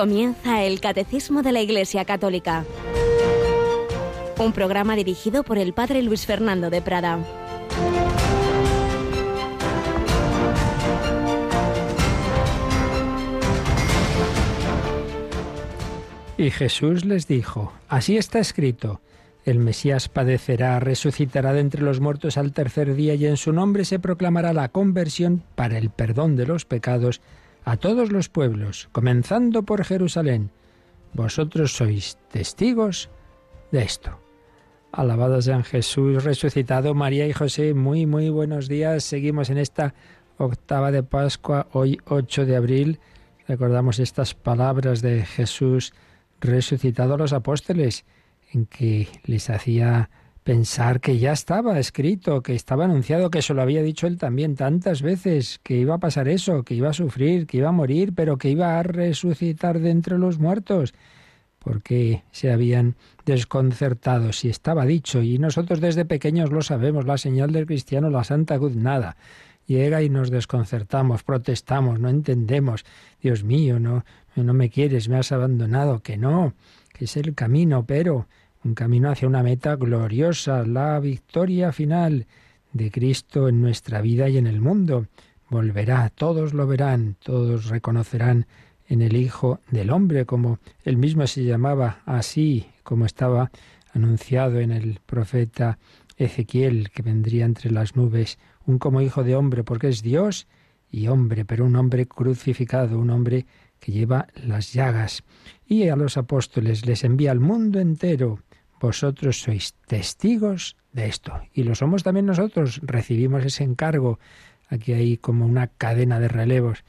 Comienza el Catecismo de la Iglesia Católica. Un programa dirigido por el Padre Luis Fernando de Prada. Y Jesús les dijo, así está escrito, el Mesías padecerá, resucitará de entre los muertos al tercer día y en su nombre se proclamará la conversión para el perdón de los pecados a todos los pueblos, comenzando por Jerusalén. Vosotros sois testigos de esto. Alabado sean Jesús resucitado, María y José, muy, muy buenos días. Seguimos en esta octava de Pascua, hoy 8 de abril. Recordamos estas palabras de Jesús resucitado a los apóstoles, en que les hacía pensar que ya estaba escrito, que estaba anunciado, que se lo había dicho él también tantas veces, que iba a pasar eso, que iba a sufrir, que iba a morir, pero que iba a resucitar de entre los muertos. Porque se habían desconcertado si estaba dicho, y nosotros desde pequeños lo sabemos, la señal del cristiano, la santa cruz, nada. Llega y nos desconcertamos, protestamos, no entendemos. Dios mío, no, no me quieres, me has abandonado, que no, que es el camino, pero un camino hacia una meta gloriosa, la victoria final de Cristo en nuestra vida y en el mundo. Volverá, todos lo verán, todos reconocerán en el Hijo del Hombre, como él mismo se llamaba así, como estaba anunciado en el profeta Ezequiel, que vendría entre las nubes, un como Hijo de Hombre, porque es Dios y hombre, pero un hombre crucificado, un hombre que lleva las llagas. Y a los apóstoles les envía al mundo entero vosotros sois testigos de esto. Y lo somos también nosotros, recibimos ese encargo. Aquí hay como una cadena de relevos,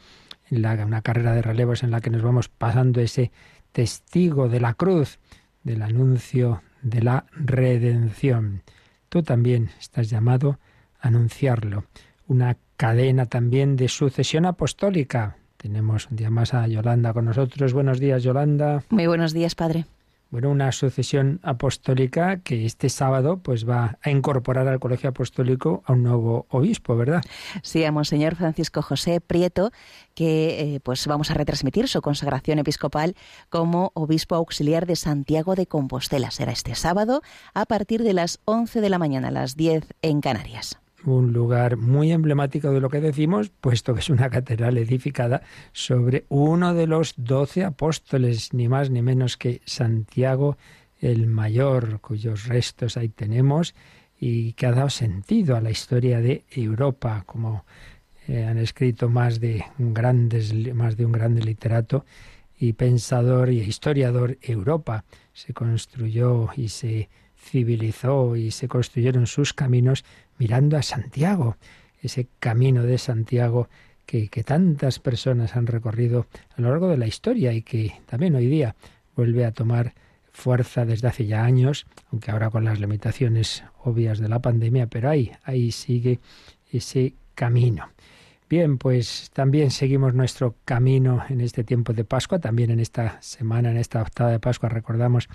en la, una carrera de relevos en la que nos vamos pasando ese testigo de la cruz, del anuncio de la redención. Tú también estás llamado a anunciarlo. Una cadena también de sucesión apostólica. Tenemos un día más a Yolanda con nosotros. Buenos días, Yolanda. Muy buenos días, Padre bueno, una sucesión apostólica que este sábado pues va a incorporar al Colegio Apostólico a un nuevo obispo, ¿verdad? Sí, a Monseñor Francisco José Prieto, que eh, pues vamos a retransmitir su consagración episcopal como obispo auxiliar de Santiago de Compostela. Será este sábado a partir de las 11 de la mañana, a las 10 en Canarias un lugar muy emblemático de lo que decimos, puesto que es una catedral edificada sobre uno de los doce apóstoles, ni más ni menos que Santiago el Mayor, cuyos restos ahí tenemos y que ha dado sentido a la historia de Europa, como eh, han escrito más de, un grandes, más de un grande literato y pensador y historiador Europa. Se construyó y se civilizó y se construyeron sus caminos mirando a Santiago, ese camino de Santiago que, tantas personas han recorrido a lo largo de la historia y que también hoy día vuelve a tomar fuerza desde hace ya años, aunque ahora con las limitaciones obvias de la pandemia, pero ahí, ahí sigue ese camino. Bien, pues también seguimos nuestro camino en este tiempo de Pascua, también en esta semana, en esta octava de Pascua, recordamos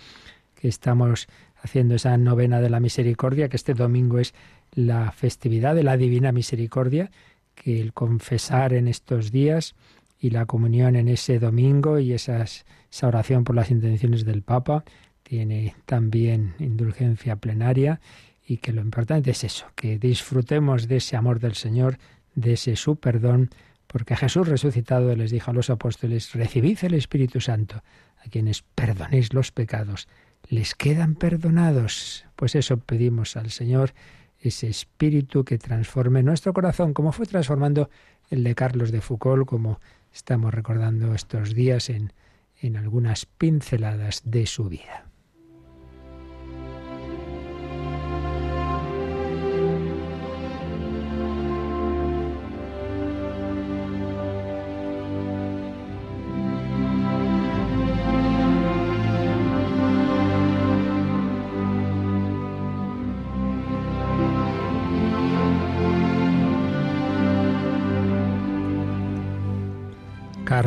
estamos haciendo esa novena de la misericordia, que este domingo es la festividad de la Divina Misericordia, que el confesar en estos días y la comunión en ese domingo y esas, esa oración por las intenciones del Papa tiene también indulgencia plenaria y que lo importante es eso, que disfrutemos de ese amor del Señor, de ese su perdón, porque Jesús resucitado les dijo a los apóstoles, recibid el Espíritu Santo, a quienes perdonéis los pecados, les quedan perdonados. Pues eso pedimos al Señor, ese espíritu que transforme nuestro corazón, como fue transformando el de Carlos de Foucault, como estamos recordando estos días en, en algunas pinceladas de su vida.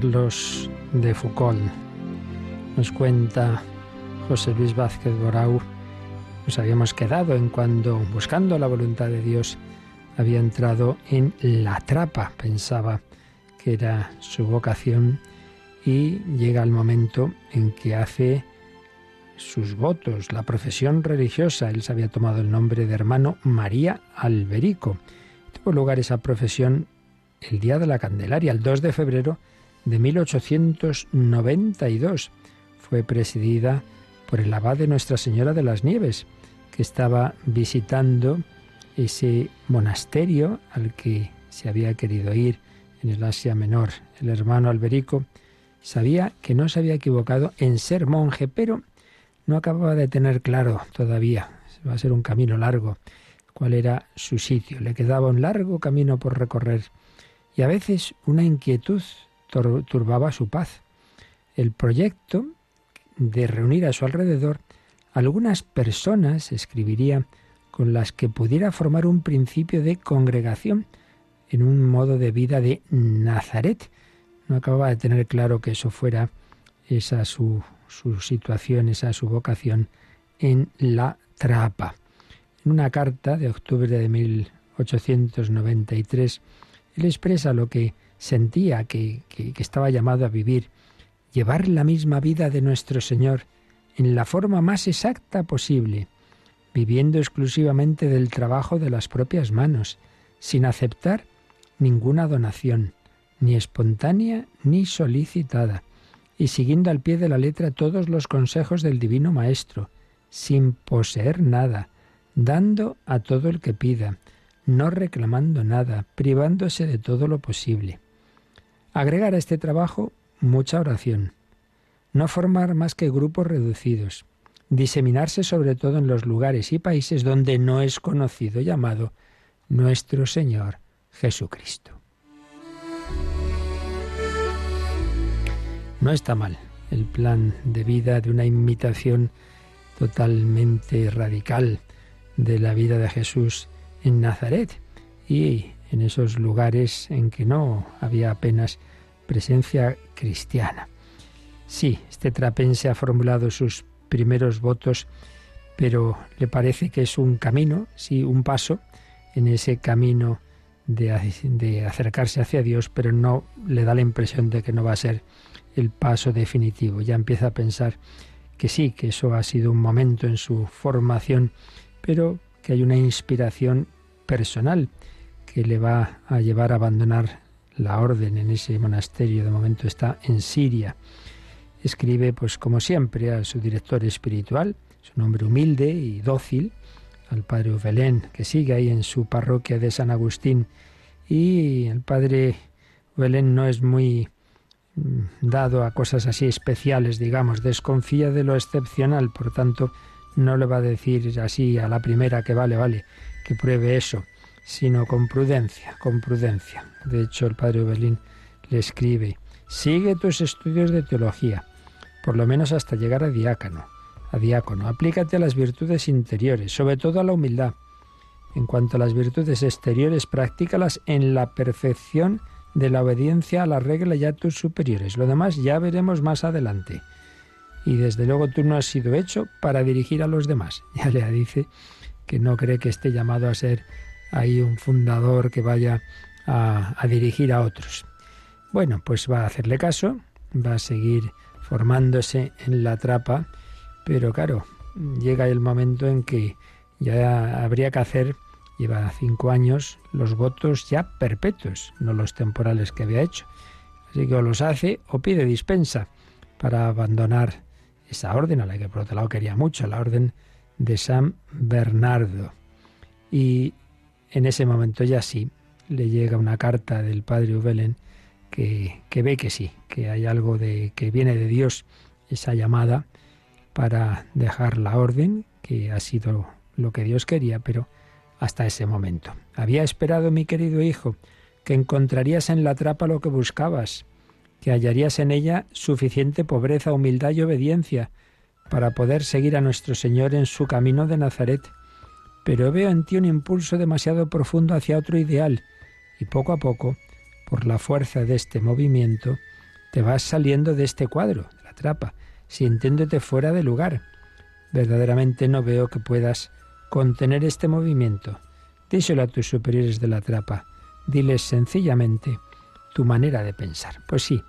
De Foucault. Nos cuenta José Luis Vázquez Borau, nos habíamos quedado en cuando, buscando la voluntad de Dios, había entrado en la trapa, pensaba que era su vocación, y llega el momento en que hace sus votos, la profesión religiosa. Él se había tomado el nombre de hermano María Alberico. Tuvo lugar esa profesión el día de la Candelaria, el 2 de febrero de 1892. Fue presidida por el abad de Nuestra Señora de las Nieves, que estaba visitando ese monasterio al que se había querido ir en el Asia Menor. El hermano Alberico sabía que no se había equivocado en ser monje, pero no acababa de tener claro todavía, va a ser un camino largo, cuál era su sitio. Le quedaba un largo camino por recorrer y a veces una inquietud turbaba su paz. El proyecto de reunir a su alrededor algunas personas, escribiría, con las que pudiera formar un principio de congregación en un modo de vida de Nazaret. No acababa de tener claro que eso fuera esa su, su situación, esa su vocación en la trapa. En una carta de octubre de 1893, él expresa lo que sentía que, que, estaba llamado a vivir, llevar la misma vida de nuestro Señor en la forma más exacta posible, viviendo exclusivamente del trabajo de las propias manos, sin aceptar ninguna donación, ni espontánea ni solicitada, y siguiendo al pie de la letra todos los consejos del Divino Maestro, sin poseer nada, dando a todo el que pida, no reclamando nada, privándose de todo lo posible. Agregar a este trabajo mucha oración. No formar más que grupos reducidos. Diseminarse sobre todo en los lugares y países donde no es conocido llamado nuestro Señor Jesucristo. No está mal el plan de vida de una imitación totalmente radical de la vida de Jesús en Nazaret y en esos lugares en que no había apenas presencia cristiana. Sí, este trapense ha formulado sus primeros votos, pero le parece que es un camino, sí, un paso en ese camino de, de, acercarse hacia Dios, pero no le da la impresión de que no va a ser el paso definitivo. Ya empieza a pensar que sí, que eso ha sido un momento en su formación, pero que hay una inspiración personal que le va a llevar a abandonar la orden en ese monasterio. De momento está en Siria. Escribe, pues como siempre, a su director espiritual, su nombre humilde y dócil, al padre Uvelén, que sigue ahí en su parroquia de San Agustín. Y el padre Uvelén no es muy mm, dado a cosas así especiales, digamos, desconfía de lo excepcional, por tanto, no le va a decir así a la primera que vale, vale, que pruebe eso, sino con prudencia, con prudencia. De hecho, el padre Berlín le escribe, sigue tus estudios de teología, por lo menos hasta llegar a diácono a diácono. Aplícate a las virtudes interiores, sobre todo a la humildad. En cuanto a las virtudes exteriores, practícalas en la perfección de la obediencia a la regla y a tus superiores. Lo demás ya veremos más adelante. Y desde luego tú no has sido hecho para dirigir a los demás. Ya le dice que no cree que esté llamado a ser ahí un fundador que vaya a, a dirigir a otros. Bueno, pues va a hacerle caso, va a seguir formándose en la trapa pero claro, llega el momento en que ya habría que hacer, lleva cinco años, los votos ya perpetuos, no los temporales que había hecho. Así que o los hace o pide dispensa para abandonar esa orden a la que por otro lado quería mucho, la orden de San Bernardo. Y en ese momento ya sí, le llega una carta del padre Ubelen que, que ve que sí, que hay algo de que viene de Dios, esa llamada, para dejar la orden, que ha sido lo que Dios quería, pero hasta ese momento. Había esperado, mi querido hijo, que encontrarías en la trapa lo que buscabas, que hallarías en ella suficiente pobreza, humildad y obediencia para poder seguir a nuestro Señor en su camino de Nazaret. Pero veo en ti un impulso demasiado profundo hacia otro ideal, y poco a poco, por la fuerza de este movimiento, te vas saliendo de este cuadro, de la trapa, sintiéndote fuera de lugar. Verdaderamente no veo que puedas contener este movimiento. Díselo a tus superiores de la trapa. Diles sencillamente tu manera de pensar. Pues sí,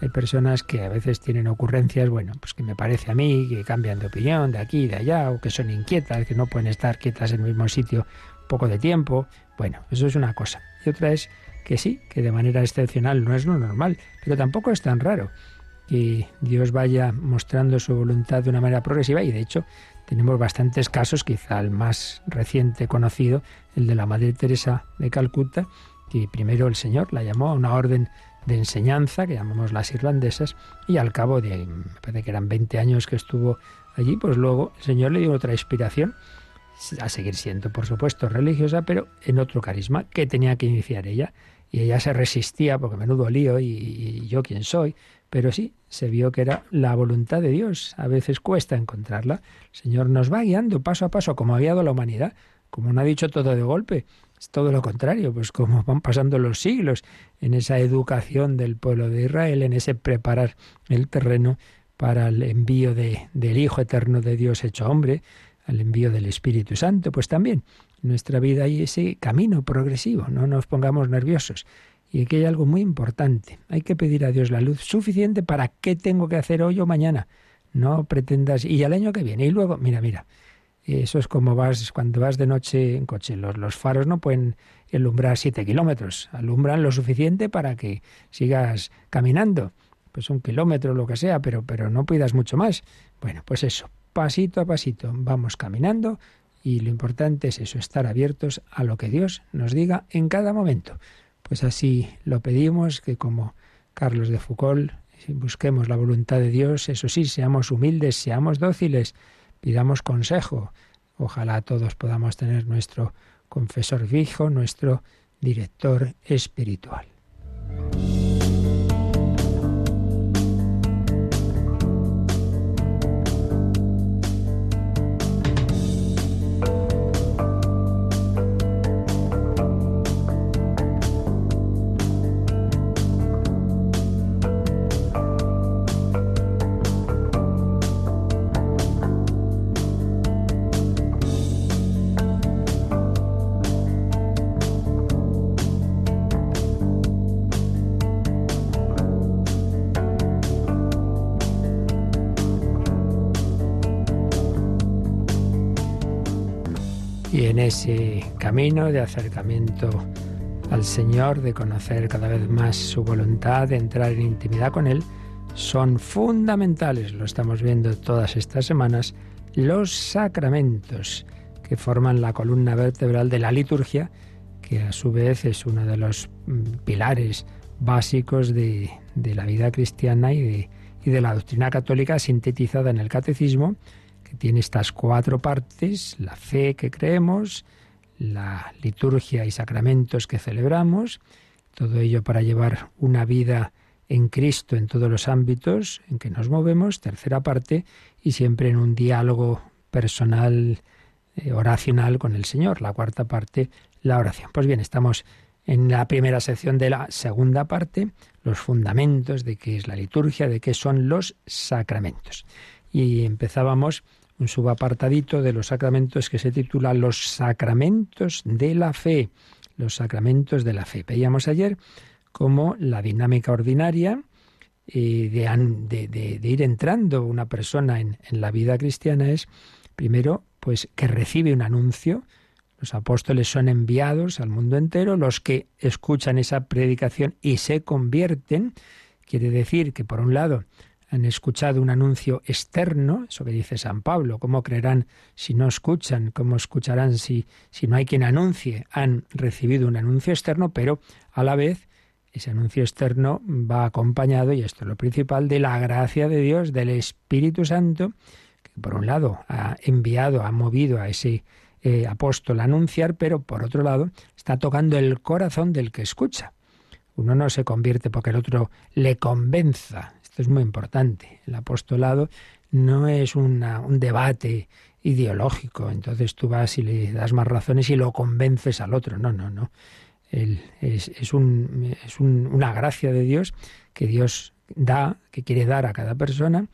Hay personas que a veces tienen ocurrencias, bueno, pues que me parece a mí, que cambian de opinión de aquí y de allá, o que son inquietas, que no pueden estar quietas en el mismo sitio poco de tiempo. Bueno, eso es una cosa. Y otra es que sí, que de manera excepcional no es lo normal, pero tampoco es tan raro que Dios vaya mostrando su voluntad de una manera progresiva y de hecho tenemos bastantes casos, quizá el más reciente conocido, el de la Madre Teresa de Calcuta, que primero el Señor la llamó a una orden de enseñanza, que llamamos las irlandesas, y al cabo de, me parece que eran 20 años que estuvo allí, pues luego el Señor le dio otra inspiración, a seguir siendo, por supuesto, religiosa, pero en otro carisma que tenía que iniciar ella. Y ella se resistía, porque menudo lío, y, y yo quién soy, pero sí, se vio que era la voluntad de Dios. A veces cuesta encontrarla. El Señor nos va guiando paso a paso, como ha guiado la humanidad, como no ha dicho todo de golpe. Es todo lo contrario, pues como van pasando los siglos en esa educación del pueblo de Israel, en ese preparar el terreno para el envío de, del Hijo Eterno de Dios hecho hombre, al envío del Espíritu Santo, pues también nuestra vida hay ese camino progresivo, no nos pongamos nerviosos. Y aquí hay algo muy importante. Hay que pedir a Dios la luz suficiente para qué tengo que hacer hoy o mañana. No pretendas, y al año que viene, y luego, mira, mira, eso es como vas cuando vas de noche en coche. Los, los faros no pueden alumbrar siete kilómetros, alumbran lo suficiente para que sigas caminando. Pues un kilómetro, lo que sea, pero, pero no pidas mucho más. Bueno, pues eso, pasito a pasito, vamos caminando y lo importante es eso, estar abiertos a lo que Dios nos diga en cada momento. Pues así lo pedimos, que como Carlos de Foucault, busquemos la voluntad de Dios, eso sí, seamos humildes, seamos dóciles, pidamos consejo. Ojalá todos podamos tener nuestro confesor fijo, nuestro director espiritual. De acercamiento al Señor, de conocer cada vez más su voluntad, de entrar en intimidad con Él, son fundamentales, lo estamos viendo todas estas semanas, los sacramentos que forman la columna vertebral de la liturgia, que a su vez es uno de los mm, pilares básicos de, la vida cristiana y de, la doctrina católica sintetizada en el catecismo, tiene estas cuatro partes, la fe que creemos, la liturgia y sacramentos que celebramos, todo ello para llevar una vida en Cristo en todos los ámbitos en que nos movemos, tercera parte, y siempre en un diálogo personal, eh, oracional con el Señor, la cuarta parte, la oración. Pues bien, estamos en la primera sección de la segunda parte, los fundamentos de qué es la liturgia, de qué son los sacramentos. Y empezábamos un subapartadito de los sacramentos que se titula Los sacramentos de la fe. Los sacramentos de la fe. Veíamos ayer cómo la dinámica ordinaria eh, de, ir entrando una persona en, en la vida cristiana es, primero, pues que recibe un anuncio, los apóstoles son enviados al mundo entero, los que escuchan esa predicación y se convierten, quiere decir que por un lado han escuchado un anuncio externo, eso que dice San Pablo, ¿cómo creerán si no escuchan? ¿Cómo escucharán si, si no hay quien anuncie? Han recibido un anuncio externo, pero a la vez ese anuncio externo va acompañado, y esto es lo principal, de la gracia de Dios, del Espíritu Santo, que por un lado ha enviado, ha movido a ese eh, apóstol a anunciar, pero por otro lado está tocando el corazón del que escucha. Uno no se convierte porque el otro le convenza, esto es muy importante. El apostolado no es un debate ideológico, entonces tú vas y le das más razones y lo convences al otro. No, no, no. es, un, es una gracia de Dios que Dios da, que quiere dar a cada persona,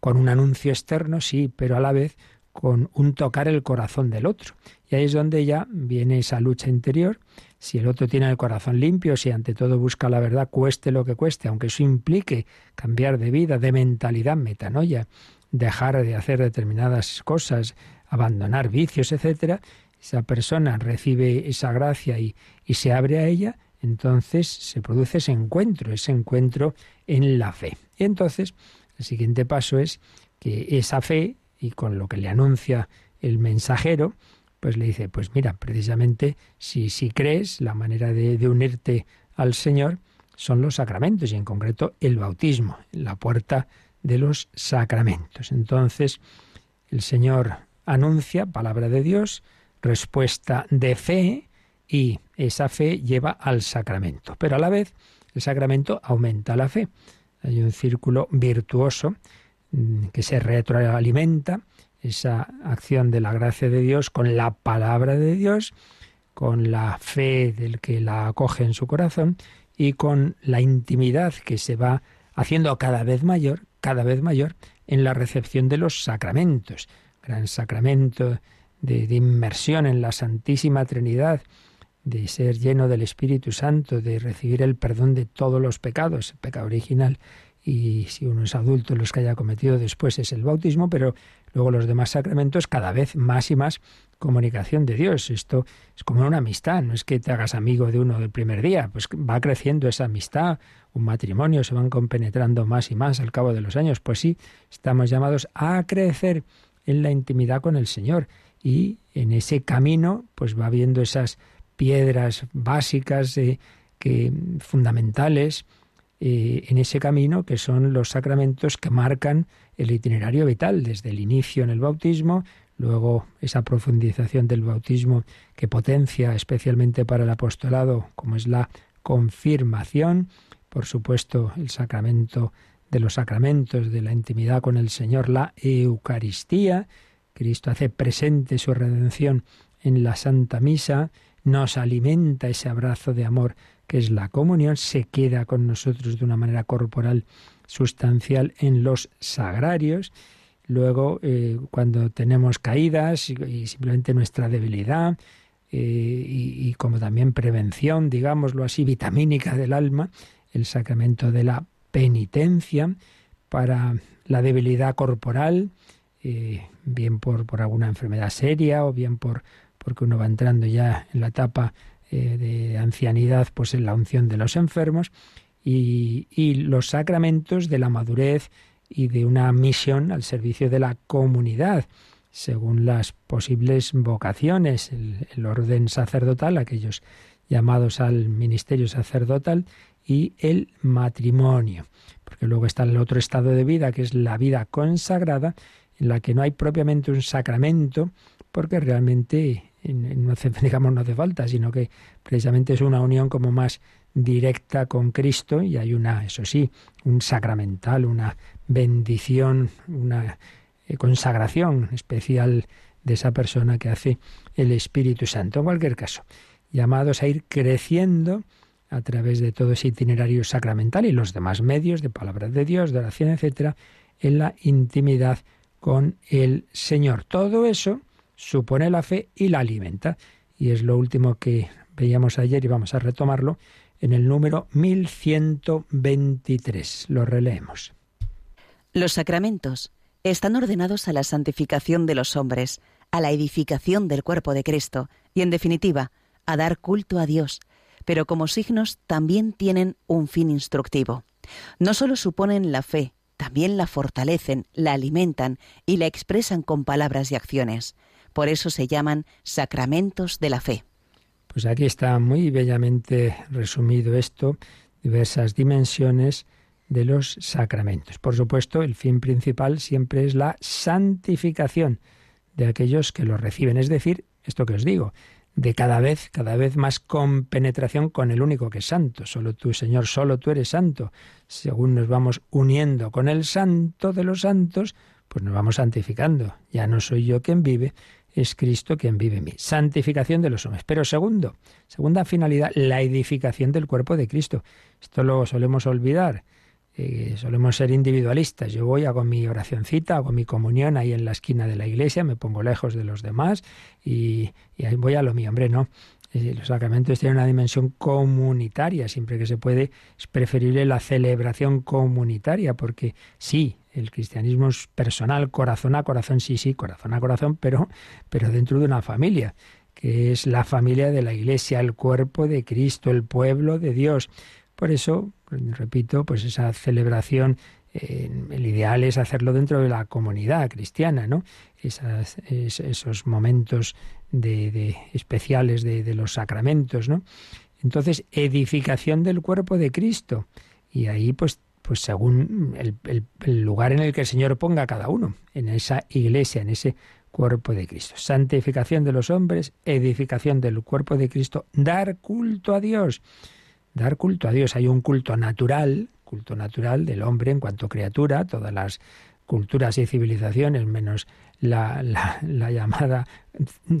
con un anuncio externo, sí, pero a la vez con un tocar el corazón del otro. Y ahí es donde ya viene esa lucha interior. Si el otro tiene el corazón limpio, si ante todo busca la verdad, cueste lo que cueste, aunque eso implique cambiar de vida, de mentalidad, metanoia, dejar de hacer determinadas cosas, abandonar vicios, etcétera, esa persona recibe esa gracia y, y se abre a ella, entonces se produce ese encuentro, ese encuentro en la fe. Y entonces el siguiente paso es que esa fe, y con lo que le anuncia el mensajero, pues le dice, pues mira, precisamente si, si crees, la manera de, de unirte al Señor son los sacramentos, y en concreto el bautismo, la puerta de los sacramentos. Entonces, el Señor anuncia palabra de Dios, respuesta de fe, y esa fe lleva al sacramento. Pero a la vez, el sacramento aumenta la fe. Hay un círculo virtuoso mm, que se retroalimenta, esa acción de la gracia de Dios con la palabra de Dios, con la fe del que la acoge en su corazón y con la intimidad que se va haciendo cada vez mayor, cada vez mayor en la recepción de los sacramentos. Gran sacramento de, inmersión en la Santísima Trinidad, de ser lleno del Espíritu Santo, de recibir el perdón de todos los pecados, el pecado original, y si uno es adulto, los que haya cometido después es el bautismo, pero luego los demás sacramentos cada vez más y más comunicación de Dios. Esto es como una amistad, no es que te hagas amigo de uno del primer día, pues va creciendo esa amistad, un matrimonio, se van compenetrando más y más al cabo de los años. Pues sí, estamos llamados a crecer en la intimidad con el Señor y en ese camino pues va viendo esas piedras básicas eh, que, fundamentales eh, en ese camino que son los sacramentos que marcan el itinerario vital desde el inicio en el bautismo, luego esa profundización del bautismo que potencia especialmente para el apostolado como es la confirmación, por supuesto el sacramento de los sacramentos, de la intimidad con el Señor, la Eucaristía, Cristo hace presente su redención en la Santa Misa, nos alimenta ese abrazo de amor que es la comunión, se queda con nosotros de una manera corporal sustancial en los sagrarios. Luego, eh, cuando tenemos caídas y, simplemente nuestra debilidad, eh, y, como también prevención, digámoslo así, vitamínica del alma, el sacramento de la penitencia para la debilidad corporal, eh, bien por, por alguna enfermedad seria o bien por porque uno va entrando ya en la etapa eh, de ancianidad, pues en la unción de los enfermos, y, los sacramentos de la madurez y de una misión al servicio de la comunidad, según las posibles vocaciones, el orden sacerdotal, aquellos llamados al ministerio sacerdotal, y el matrimonio. Porque luego está el otro estado de vida, que es la vida consagrada, en la que no hay propiamente un sacramento, porque realmente no hace, digamos, no hace falta, sino que precisamente es una unión como más directa con Cristo y hay una, eso sí, un sacramental, una bendición, una eh, consagración especial de esa persona que hace el Espíritu Santo. En cualquier caso, llamados a ir creciendo a través de todo ese itinerario sacramental y los demás medios de palabras de Dios, de oración, etcétera, en la intimidad con el Señor. Todo eso supone la fe y la alimenta. Y es lo último que veíamos ayer y vamos a retomarlo en el número 1123. Lo releemos. Los sacramentos están ordenados a la santificación de los hombres, a la edificación del cuerpo de Cristo y, en definitiva, a dar culto a Dios, pero como signos también tienen un fin instructivo. No solo suponen la fe, también la fortalecen, la alimentan y la expresan con palabras y acciones. Por eso se llaman sacramentos de la fe. Pues aquí está muy bellamente resumido esto, diversas dimensiones de los sacramentos. Por supuesto, el fin principal siempre es la santificación de aquellos que los reciben, es decir, esto que os digo, de cada vez, cada vez más compenetración con el único que es santo. Solo tú, Señor, solo tú eres santo. Según nos vamos uniendo con el santo de los santos, pues nos vamos santificando. Ya no soy yo quien vive, es Cristo quien vive en mí. Santificación de los hombres. Pero segundo, segunda finalidad, la edificación del cuerpo de Cristo. Esto lo solemos olvidar. eh, solemos ser individualistas. Yo voy, hago mi oracioncita, hago mi comunión ahí en la esquina de la iglesia, me pongo lejos de los demás y, ahí voy a lo mío. Hombre, no. Eh, los sacramentos tienen una dimensión comunitaria, siempre que se puede, es preferible la celebración comunitaria, porque sí, el cristianismo es personal, corazón a corazón, sí, sí, corazón a corazón, pero, pero dentro de una familia, que es la familia de la Iglesia, el cuerpo de Cristo, el pueblo de Dios. Por eso, repito, pues esa celebración, el ideal es hacerlo dentro de la comunidad cristiana, ¿no? esos momentos de, especiales de, los sacramentos, ¿no? Entonces, edificación del cuerpo de Cristo. Y ahí, pues, pues según el, el, lugar en el que el Señor ponga a cada uno, en esa iglesia, en ese cuerpo de Cristo. Santificación de los hombres, edificación del cuerpo de Cristo, dar culto a Dios dar culto a Dios. Hay un culto natural, culto natural del hombre en cuanto criatura, todas las culturas y civilizaciones, menos la, la, llamada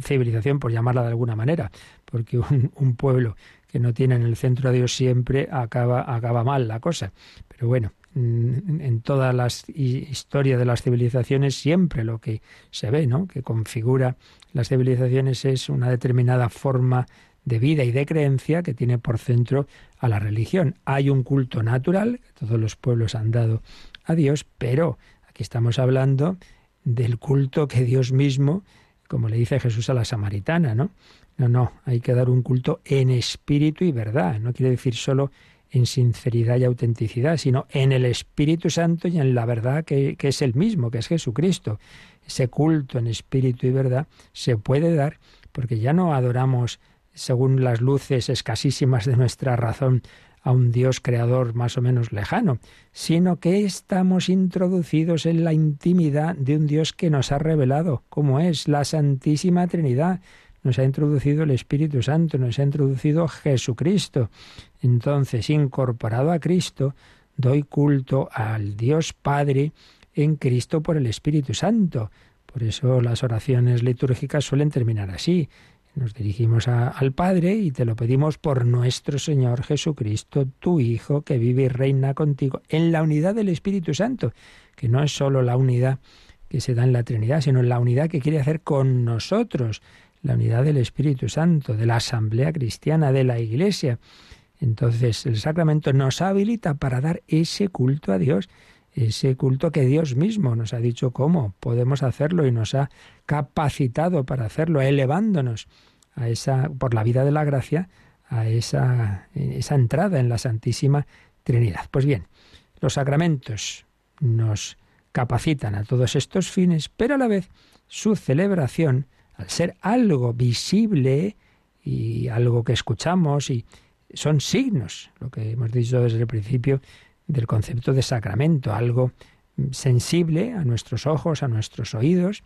civilización, por llamarla de alguna manera, porque un, pueblo que no tiene en el centro a Dios siempre acaba, acaba mal la cosa. Pero bueno, en todas las historias de las civilizaciones siempre lo que se ve, ¿no? que configura las civilizaciones es una determinada forma de vida y de creencia que tiene por centro a la religión. Hay un culto natural, que todos los pueblos han dado a Dios, pero aquí estamos hablando del culto que Dios mismo, como le dice Jesús a la samaritana, ¿no? No, no, hay que dar un culto en espíritu y verdad. No quiere decir solo en sinceridad y autenticidad, sino en el Espíritu Santo y en la verdad que, que es el mismo, que es Jesucristo. Ese culto en espíritu y verdad se puede dar porque ya no adoramos según las luces escasísimas de nuestra razón, a un Dios creador más o menos lejano, sino que estamos introducidos en la intimidad de un Dios que nos ha revelado, como es la Santísima Trinidad. Nos ha introducido el Espíritu Santo, nos ha introducido Jesucristo. Entonces, incorporado a Cristo, doy culto al Dios Padre en Cristo por el Espíritu Santo. Por eso las oraciones litúrgicas suelen terminar así. Nos dirigimos al Padre y te lo pedimos por nuestro Señor Jesucristo, tu Hijo, que vive y reina contigo en la unidad del Espíritu Santo, que no es sólo la unidad que se da en la Trinidad, sino la unidad que quiere hacer con nosotros, la unidad del Espíritu Santo, de la Asamblea Cristiana, de la Iglesia. Entonces el sacramento nos habilita para dar ese culto a Dios, ese culto que Dios mismo nos ha dicho cómo podemos hacerlo y nos ha capacitado para hacerlo, elevándonos a esa, por la vida de la gracia, a esa, esa entrada en la Santísima Trinidad. Pues bien, los sacramentos nos capacitan a todos estos fines, pero a la vez su celebración, al ser algo visible y algo que escuchamos y son signos, lo que hemos dicho desde el principio, del concepto de sacramento, algo sensible a nuestros ojos, a nuestros oídos,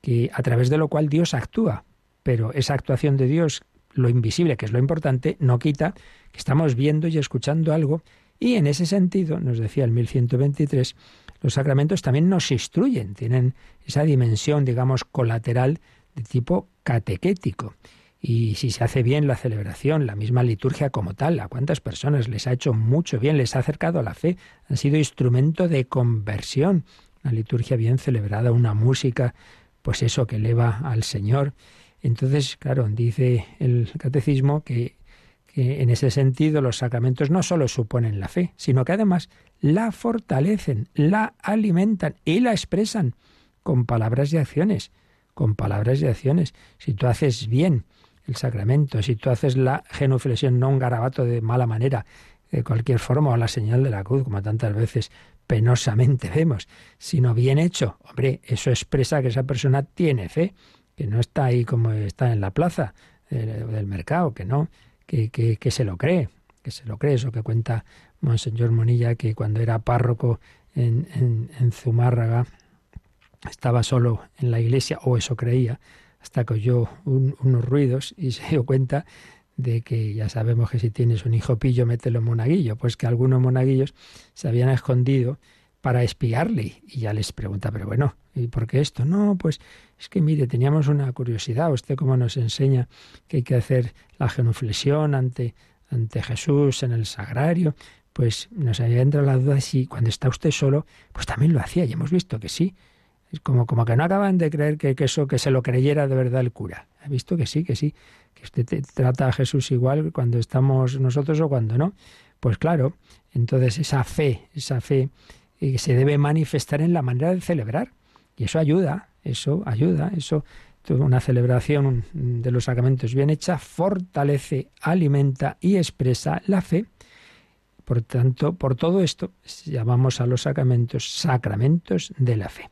que a través de lo cual Dios actúa. Pero esa actuación de Dios, lo invisible, que es lo importante, no quita que estamos viendo y escuchando algo. Y en ese sentido, nos decía el 1123, los sacramentos también nos instruyen, tienen esa dimensión, digamos, colateral de tipo catequético. Y si se hace bien la celebración, la misma liturgia como tal, a cuántas personas les ha hecho mucho bien, les ha acercado a la fe, han sido instrumento de conversión. Una liturgia bien celebrada, una música, pues eso que eleva al Señor. Entonces, claro, dice el catecismo que, que en ese sentido los sacramentos no solo suponen la fe, sino que además la fortalecen, la alimentan y la expresan con palabras y acciones, con palabras y acciones. Si tú haces bien, el sacramento. Si tú haces la genuflexión, no un garabato de mala manera, de cualquier forma, o la señal de la cruz, como tantas veces penosamente vemos, sino bien hecho, hombre, eso expresa que esa persona tiene fe, que no está ahí como está en la plaza del, mercado, que no, que, que, se lo cree, que se lo cree, eso que cuenta Monseñor Monilla, que cuando era párroco en, en, en Zumárraga, estaba solo en la iglesia, o eso creía, hasta que oyó unos ruidos y se dio cuenta de que ya sabemos que si tienes un hijo pillo, mételo en monaguillo, pues que algunos monaguillos se habían escondido para espiarle y ya les pregunta, pero bueno, ¿y por qué esto? No, pues es que mire, teníamos una curiosidad, usted cómo nos enseña que hay que hacer la genuflexión ante, ante Jesús en el sagrario, pues nos había entrado la duda si cuando está usted solo, pues también lo hacía, y hemos visto que sí. Es como, como que no acaban de creer que, eso, que se lo creyera de verdad el cura. Ha visto que sí, que sí, que usted trata a Jesús igual cuando estamos nosotros o cuando no. Pues claro, entonces esa fe, esa fe eh, se debe manifestar en la manera de celebrar. Y eso ayuda, eso ayuda, eso una celebración de los sacramentos bien hecha fortalece, alimenta y expresa la fe. Por tanto, por todo esto llamamos a los sacramentos sacramentos de la fe.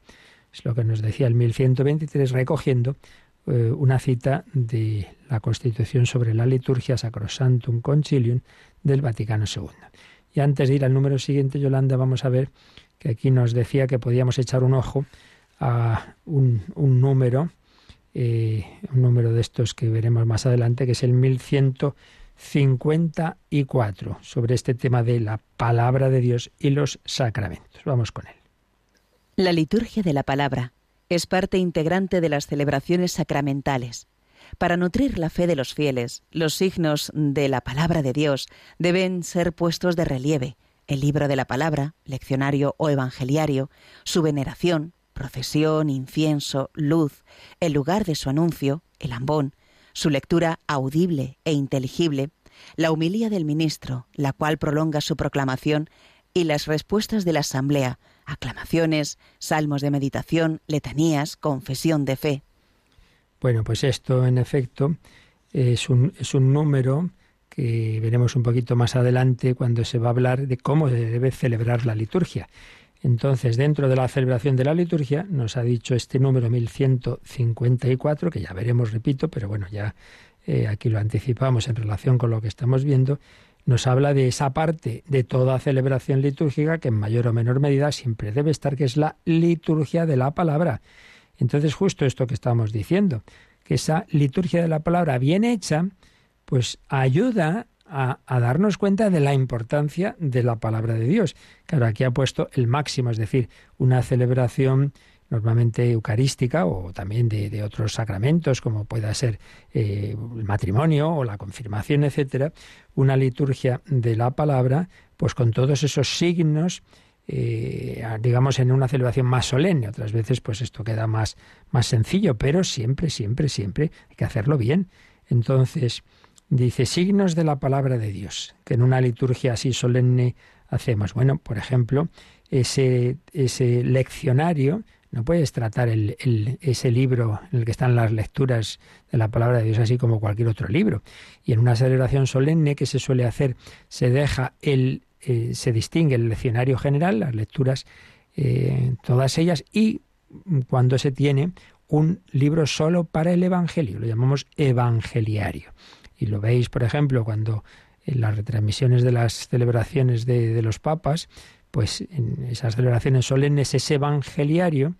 Es lo que nos decía el 1123 recogiendo eh, una cita de la Constitución sobre la liturgia Sacrosantum Concilium del Vaticano II. Y antes de ir al número siguiente, Yolanda, vamos a ver que aquí nos decía que podíamos echar un ojo a un, número, eh, un número de estos que veremos más adelante, que es el 1154, sobre este tema de la palabra de Dios y los sacramentos. Vamos con él. La liturgia de la palabra es parte integrante de las celebraciones sacramentales. Para nutrir la fe de los fieles, los signos de la palabra de Dios deben ser puestos de relieve. El libro de la palabra, leccionario o evangeliario, su veneración, procesión, incienso, luz, el lugar de su anuncio, el ambón, su lectura audible e inteligible, la humilía del ministro, la cual prolonga su proclamación, y las respuestas de la asamblea, aclamaciones, salmos de meditación, letanías, confesión de fe. Bueno, pues esto en efecto es un, es un número que veremos un poquito más adelante cuando se va a hablar de cómo se debe celebrar la liturgia. Entonces, dentro de la celebración de la liturgia, nos ha dicho este número 1154, que ya veremos, repito, pero bueno, ya eh, aquí lo anticipamos en relación con lo que estamos viendo, nos habla de esa parte de toda celebración litúrgica que en mayor o menor medida siempre debe estar, que es la liturgia de la palabra. Entonces, justo esto que estamos diciendo, que esa liturgia de la palabra bien hecha, pues ayuda a, darnos cuenta de la importancia de la palabra de Dios. Claro, aquí ha puesto el máximo, es decir, una celebración normalmente eucarística o también de, otros sacramentos, como pueda ser eh, el matrimonio o la confirmación, etcétera, una liturgia de la palabra, pues con todos esos signos, eh, digamos, en una celebración más solemne. Otras veces, pues esto queda más, más sencillo, pero siempre, siempre, siempre hay que hacerlo bien. Entonces, dice signos de la palabra de Dios, que en una liturgia así solemne hacemos. Bueno, por ejemplo, ese, ese leccionario no puedes tratar el, ese libro en el que están las lecturas de la palabra de Dios así como cualquier otro libro. Y en una celebración solemne que se suele hacer, se deja el, eh, se distingue el leccionario general, las lecturas, eh, todas ellas, y cuando se tiene un libro solo para el Evangelio, lo llamamos evangeliario. Y lo veis, por ejemplo, cuando en las retransmisiones de las celebraciones de, de los papas, pues en esas celebraciones solemnes ese evangeliario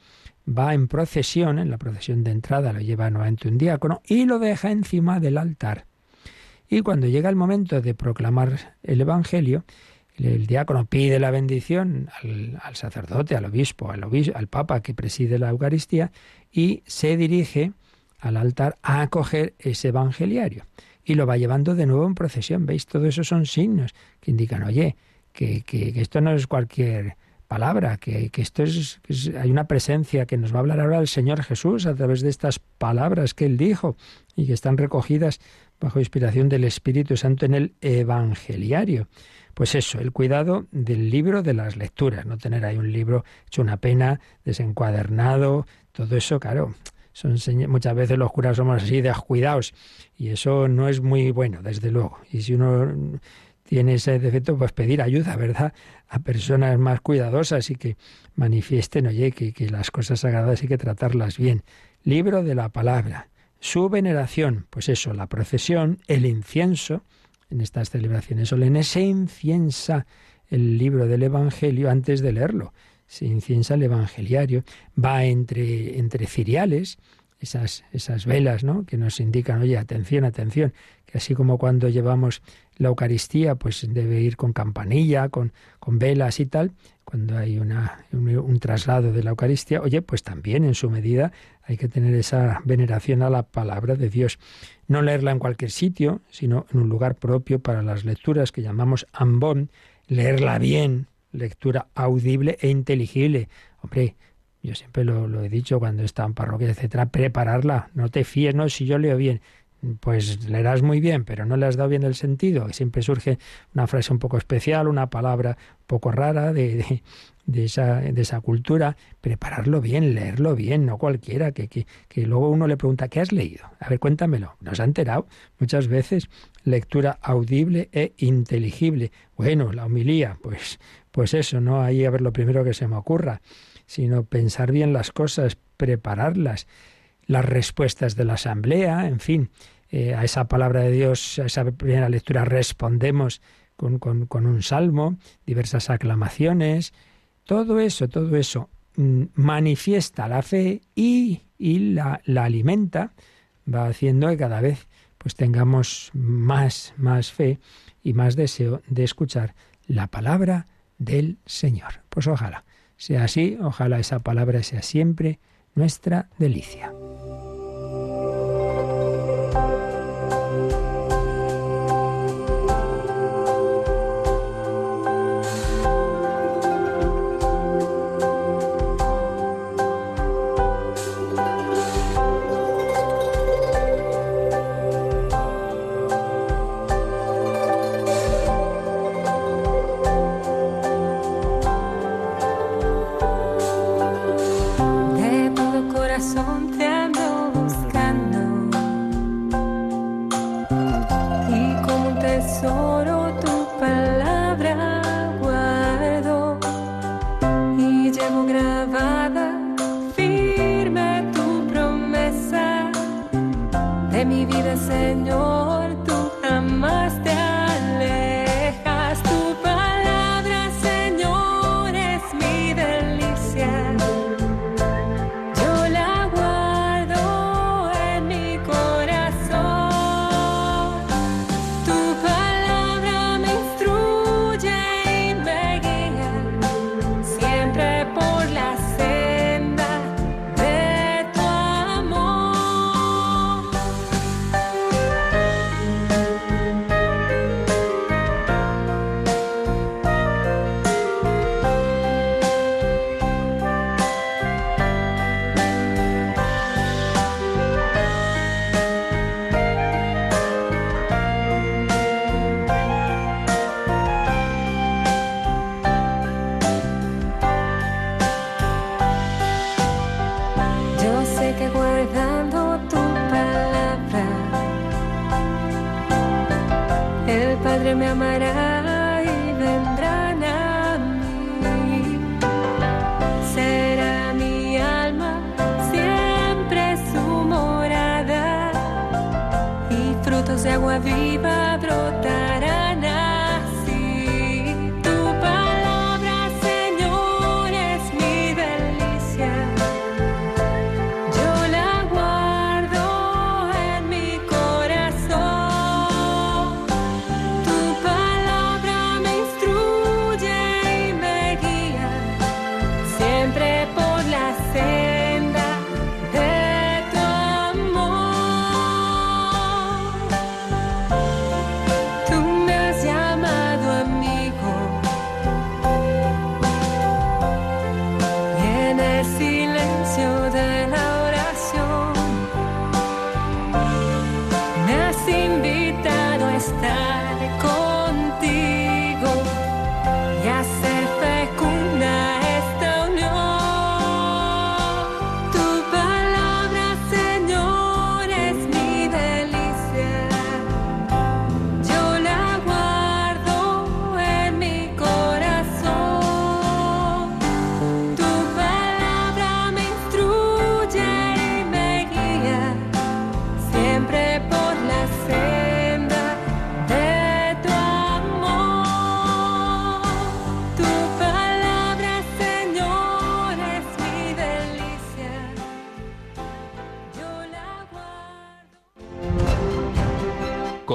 va en procesión, en la procesión de entrada lo lleva nuevamente un diácono y lo deja encima del altar. Y cuando llega el momento de proclamar el Evangelio, el diácono pide la bendición al, sacerdote, al obispo, al al papa que preside la Eucaristía y se dirige al altar a acoger ese evangeliario. Y lo va llevando de nuevo en procesión. ¿Veis? Todo eso son signos que indican, oye, que, esto no es cualquier palabra, que, esto es, hay una presencia que nos va a hablar ahora el Señor Jesús a través de estas palabras que Él dijo y que están recogidas bajo inspiración del Espíritu Santo en el Evangeliario. Pues eso, el cuidado del libro de las lecturas, no tener ahí un libro hecho una pena, desencuadernado, todo eso, claro. Son, muchas veces los curas somos así descuidados y eso no es muy bueno, desde luego. Y si uno tiene ese defecto, pues pedir ayuda, ¿verdad? A personas más cuidadosas y que manifiesten, oye, que, que las cosas sagradas hay que tratarlas bien. Libro de la palabra. Su veneración, pues eso, la procesión, el incienso, en estas celebraciones solemnes se inciensa el libro del Evangelio antes de leerlo. Se inciensa el Evangeliario, va entre, entre ciriales, esas, esas velas, ¿no? Que nos indican, oye, atención, atención, que así como cuando llevamos la Eucaristía, pues debe ir con campanilla, con, con velas y tal, cuando hay una, un, traslado de la Eucaristía, oye, pues también en su medida hay que tener esa veneración a la palabra de Dios. No leerla en cualquier sitio, sino en un lugar propio para las lecturas que llamamos ambón, leerla bien, lectura audible e inteligible. Hombre, yo siempre lo, he dicho cuando está en parroquia, etcétera, prepararla. No te fíes, no, si yo leo bien. Pues leerás muy bien, pero no le has dado bien el sentido. Siempre surge una frase un poco especial, una palabra un poco rara de, de, esa, de esa cultura. Prepararlo bien, leerlo bien, no cualquiera. Que, que, que luego uno le pregunta, ¿qué has leído? A ver, cuéntamelo. Nos ha enterado muchas veces. Lectura audible e inteligible. Bueno, la homilía, pues, pues eso, ¿no? Ahí a ver lo primero que se me ocurra sino pensar bien las cosas, prepararlas, las respuestas de la asamblea, en fin, eh, a esa palabra de Dios, a esa primera lectura respondemos con, con, un salmo, diversas aclamaciones, todo eso, todo eso mm, manifiesta la fe y, y la, la, alimenta, va haciendo que cada vez pues tengamos más, más fe y más deseo de escuchar la palabra del Señor. Pues ojalá sea así, ojalá esa palabra sea siempre nuestra delicia. Señor.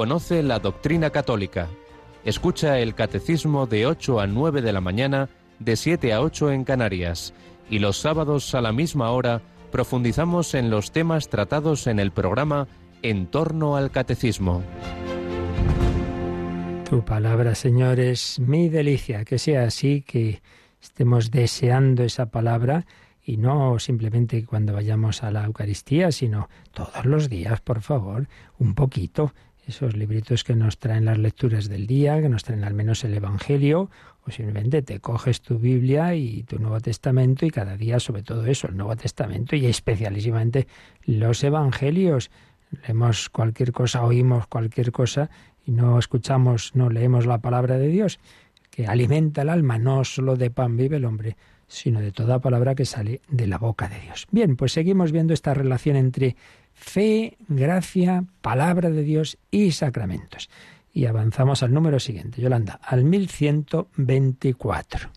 Conoce la doctrina católica. Escucha el catecismo de 8 a 9 de la mañana, de 7 a 8 en Canarias. Y los sábados a la misma hora profundizamos en los temas tratados en el programa En torno al catecismo. Tu palabra, Señor, es mi delicia, que sea así, que estemos deseando esa palabra y no simplemente cuando vayamos a la Eucaristía, sino todos los días, por favor, un poquito. Esos libritos que nos traen las lecturas del día, que nos traen al menos el Evangelio, o simplemente te coges tu Biblia y tu Nuevo Testamento y cada día sobre todo eso, el Nuevo Testamento y especialísimamente los Evangelios. Leemos cualquier cosa, oímos cualquier cosa y no escuchamos, no leemos la palabra de Dios, que alimenta el alma, no solo de pan vive el hombre, sino de toda palabra que sale de la boca de Dios. Bien, pues seguimos viendo esta relación entre fe, gracia, palabra de Dios y sacramentos. Y avanzamos al número siguiente, Yolanda, al 1124.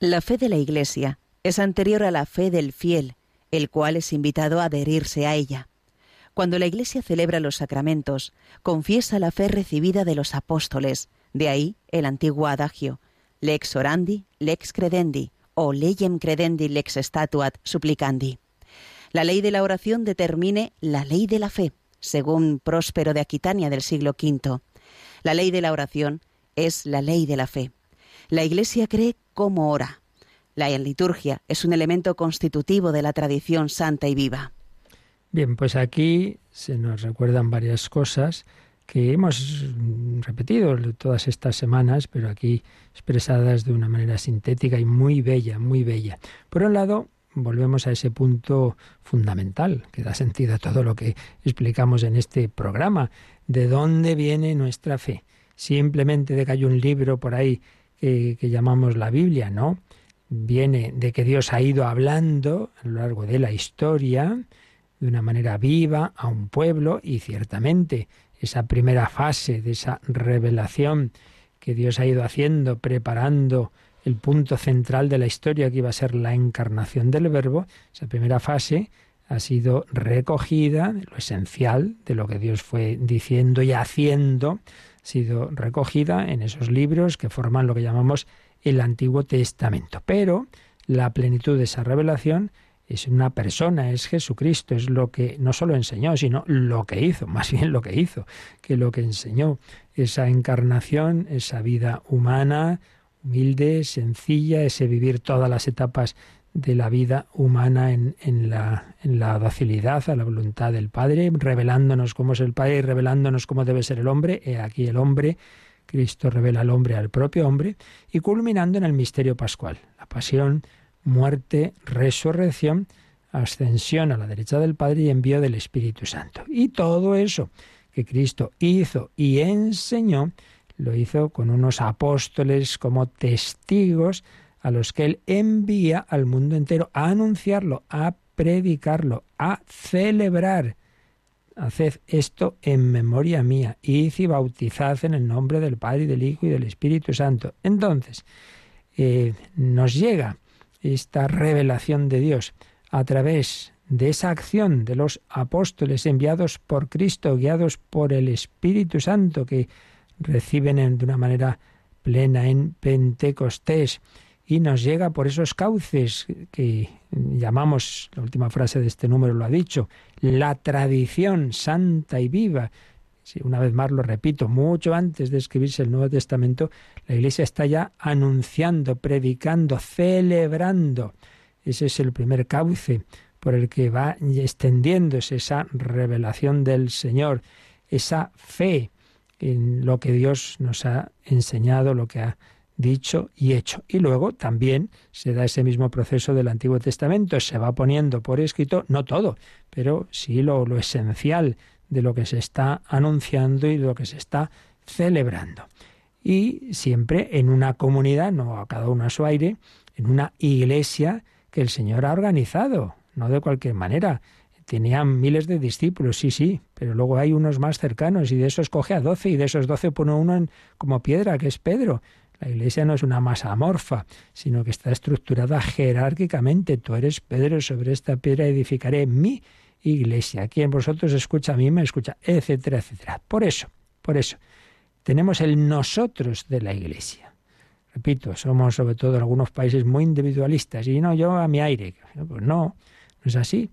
La fe de la Iglesia es anterior a la fe del fiel, el cual es invitado a adherirse a ella. Cuando la Iglesia celebra los sacramentos, confiesa la fe recibida de los apóstoles, de ahí el antiguo adagio, lex orandi, lex credendi, o legem credendi lex statuat supplicandi. La ley de la oración determine la ley de la fe, según Próspero de Aquitania del siglo V. La ley de la oración es la ley de la fe. La Iglesia cree cómo ora. La liturgia es un elemento constitutivo de la tradición santa y viva. Bien, pues aquí se nos recuerdan varias cosas que hemos repetido todas estas semanas, pero aquí expresadas de una manera sintética y muy bella, muy bella. Por un lado, volvemos a ese punto fundamental que da sentido a todo lo que explicamos en este programa. ¿De dónde viene nuestra fe? Simplemente de que hay un libro por ahí que, que llamamos la Biblia, ¿no? Viene de que Dios ha ido hablando a lo largo de la historia, de una manera viva a un pueblo y ciertamente esa primera fase de esa revelación que Dios ha ido haciendo, preparando el punto central de la historia que iba a ser la encarnación del verbo, esa primera fase ha sido recogida, lo esencial de lo que Dios fue diciendo y haciendo, ha sido recogida en esos libros que forman lo que llamamos el Antiguo Testamento. Pero la plenitud de esa revelación es una persona, es Jesucristo, es lo que no solo enseñó, sino lo que hizo, más bien lo que hizo, que lo que enseñó, esa encarnación, esa vida humana, humilde, sencilla, ese vivir todas las etapas de la vida humana en, en, la, en la docilidad a la voluntad del Padre, revelándonos cómo es el Padre y revelándonos cómo debe ser el hombre. He aquí el hombre, Cristo revela al hombre al propio hombre, y culminando en el misterio pascual, la pasión, muerte, resurrección, ascensión a la derecha del Padre y envío del Espíritu Santo. Y todo eso que Cristo hizo y enseñó, lo hizo con unos apóstoles como testigos a los que él envía al mundo entero a anunciarlo, a predicarlo, a celebrar. Haced esto en memoria mía, id y bautizad en el nombre del Padre y del Hijo y del Espíritu Santo. Entonces, eh, nos llega esta revelación de Dios a través de esa acción de los apóstoles enviados por Cristo, guiados por el Espíritu Santo, que reciben de una manera plena en Pentecostés. Y nos llega por esos cauces que llamamos, la última frase de este número lo ha dicho, la tradición santa y viva, una vez más lo repito, mucho antes de escribirse el Nuevo Testamento, la Iglesia está ya anunciando, predicando, celebrando. Ese es el primer cauce por el que va extendiéndose esa revelación del Señor, esa fe en lo que Dios nos ha enseñado, lo que ha dicho y hecho. Y luego también se da ese mismo proceso del Antiguo Testamento, se va poniendo por escrito, no todo, pero sí lo, lo esencial de lo que se está anunciando y de lo que se está celebrando. Y siempre en una comunidad, no a cada uno a su aire, en una iglesia que el Señor ha organizado, no de cualquier manera. Tenían miles de discípulos, sí, sí, pero luego hay unos más cercanos y de esos coge a doce y de esos doce pone uno en, como piedra, que es Pedro. La iglesia no es una masa amorfa, sino que está estructurada jerárquicamente. Tú eres Pedro, sobre esta piedra edificaré mi iglesia. Quien vosotros escucha a mí me escucha, etcétera, etcétera. Por eso, por eso, tenemos el nosotros de la iglesia. Repito, somos sobre todo en algunos países muy individualistas y no yo a mi aire. Pues no, no es así.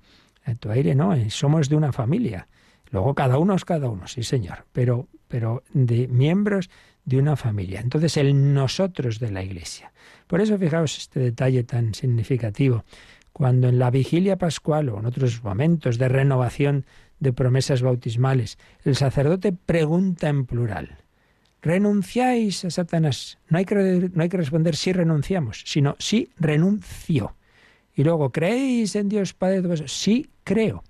Tu aire no, eh, somos de una familia. Luego cada uno es cada uno, sí señor. Pero pero de miembros de una familia. Entonces, el nosotros de la Iglesia. Por eso, fijaos este detalle tan significativo. Cuando en la vigilia pascual o en otros momentos de renovación de promesas bautismales, el sacerdote pregunta en plural, ¿renunciáis a Satanás? No hay que, no hay que responder si renunciamos, sino si renuncio. Y luego, ¿creéis en Dios Padre? Sí, creo.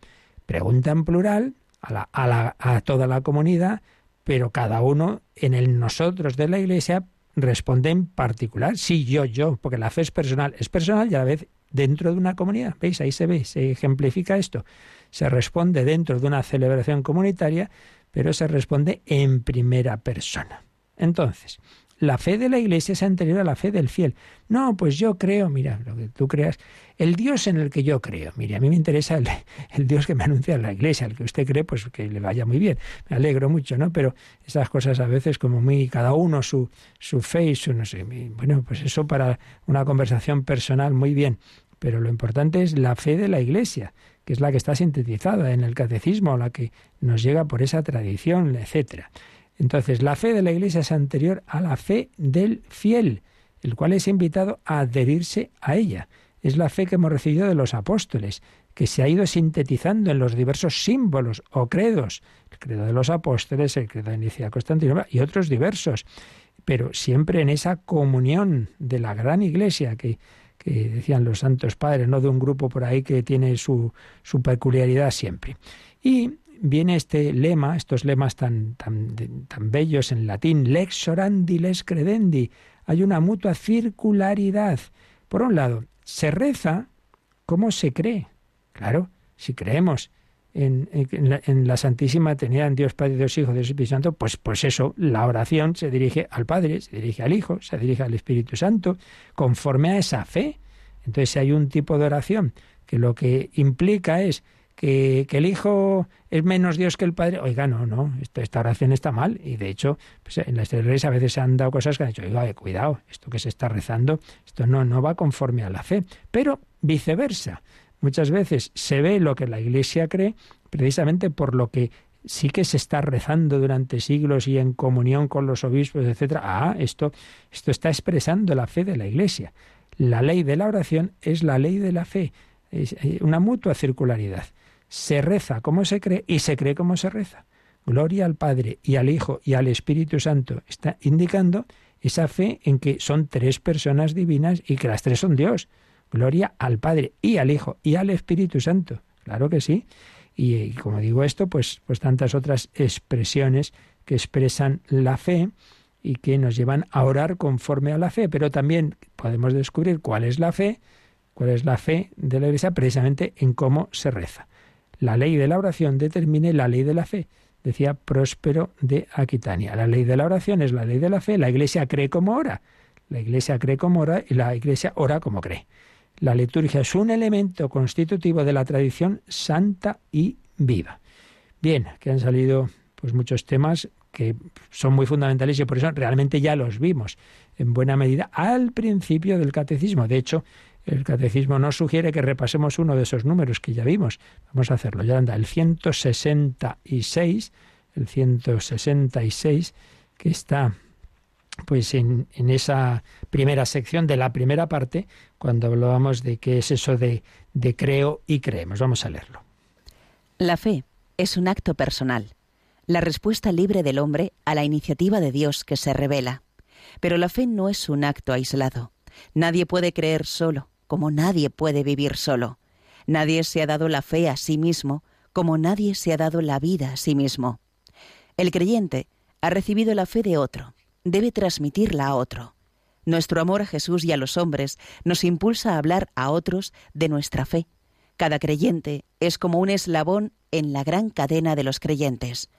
Pregunta en plural a, a toda la comunidad, pero cada uno en el nosotros de la Iglesia responde en particular, sí, yo, yo, porque la fe es personal, es personal y a la vez dentro de una comunidad. ¿Veis? Ahí se ve, se ejemplifica esto. Se responde dentro de una celebración comunitaria, pero se responde en primera persona. Entonces, la fe de la iglesia es anterior a la fe del fiel. No, pues yo creo, mira, lo que tú creas, el Dios en el que yo creo. Mire, a mí me interesa el, Dios que me anuncia la iglesia, el que usted cree, pues que le vaya muy bien. Me alegro mucho, ¿no? Pero esas cosas a veces como muy, cada uno su, su fe y su, no sé, bueno, pues eso para una conversación personal, muy bien. Pero lo importante es la fe de la iglesia que es la que está sintetizada en el catecismo, la que nos llega por esa tradición, etcétera. Entonces, la fe de la Iglesia es anterior a la fe del fiel, el cual es invitado a adherirse a ella. Es la fe que hemos recibido de los apóstoles, que se ha ido sintetizando en los diversos símbolos o credos, el credo de los apóstoles, el credo de Inicia Constantinopla y otros diversos, pero siempre en esa comunión de la gran Iglesia que, que decían los santos padres, no de un grupo por ahí que tiene su, su peculiaridad siempre. Y viene este lema, estos lemas tan, tan, tan bellos en latín, lex orandi, lex credendi. Hay una mutua circularidad. Por un lado, se reza como se cree. Claro, si creemos en, en, la, Santísima Trinidad, en Dios Padre, Dios Hijo, Dios Espíritu Santo, pues, pues eso, la oración se dirige al Padre, se dirige al Hijo, se dirige al Espíritu Santo, conforme a esa fe. Entonces, hay un tipo de oración que lo que implica es que, el Hijo es menos Dios que el Padre. Oiga, no, no, esta, oración está mal. Y de hecho, pues, en las redes a veces se han dado cosas que han dicho, oiga, cuidado, esto que se está rezando, esto no, no va conforme a la fe. Pero viceversa, muchas veces se ve lo que la Iglesia cree precisamente por lo que sí que se está rezando durante siglos y en comunión con los obispos, etcétera. Ah, esto, esto está expresando la fe de la Iglesia. La ley de la oración es la ley de la fe, es una mutua circularidad se reza como se cree y se cree como se reza. Gloria al Padre y al Hijo y al Espíritu Santo. Está indicando esa fe en que son tres personas divinas y que las tres son Dios. Gloria al Padre y al Hijo y al Espíritu Santo. Claro que sí. Y, como digo esto, pues, pues tantas otras expresiones que expresan la fe y que nos llevan a orar conforme a la fe. Pero también podemos descubrir cuál es la fe, cuál es la fe de la Iglesia precisamente en cómo se reza la ley de la oración determine la ley de la fe, decía Próspero de Aquitania. La ley de la oración es la ley de la fe, la Iglesia cree como ora, la Iglesia cree como ora y la Iglesia ora como cree. La liturgia es un elemento constitutivo de la tradición santa y viva. Bien, que han salido pues muchos temas que son muy fundamentales y por eso realmente ya los vimos en buena medida al principio del catecismo. De hecho, el catecismo nos sugiere que repasemos uno de esos números que ya vimos. Vamos a hacerlo. Ya anda el 166, el 166 que está pues en, en, esa primera sección de la primera parte, cuando hablábamos de qué es eso de, de creo y creemos. Vamos a leerlo. La fe es un acto personal, la respuesta libre del hombre a la iniciativa de Dios que se revela. Pero la fe no es un acto aislado. Nadie puede creer solo como nadie puede vivir solo. Nadie se ha dado la fe a sí mismo como nadie se ha dado la vida a sí mismo. El creyente ha recibido la fe de otro, debe transmitirla a otro. Nuestro amor a Jesús y a los hombres nos impulsa a hablar a otros de nuestra fe. Cada creyente es como un eslabón en la gran cadena de los creyentes.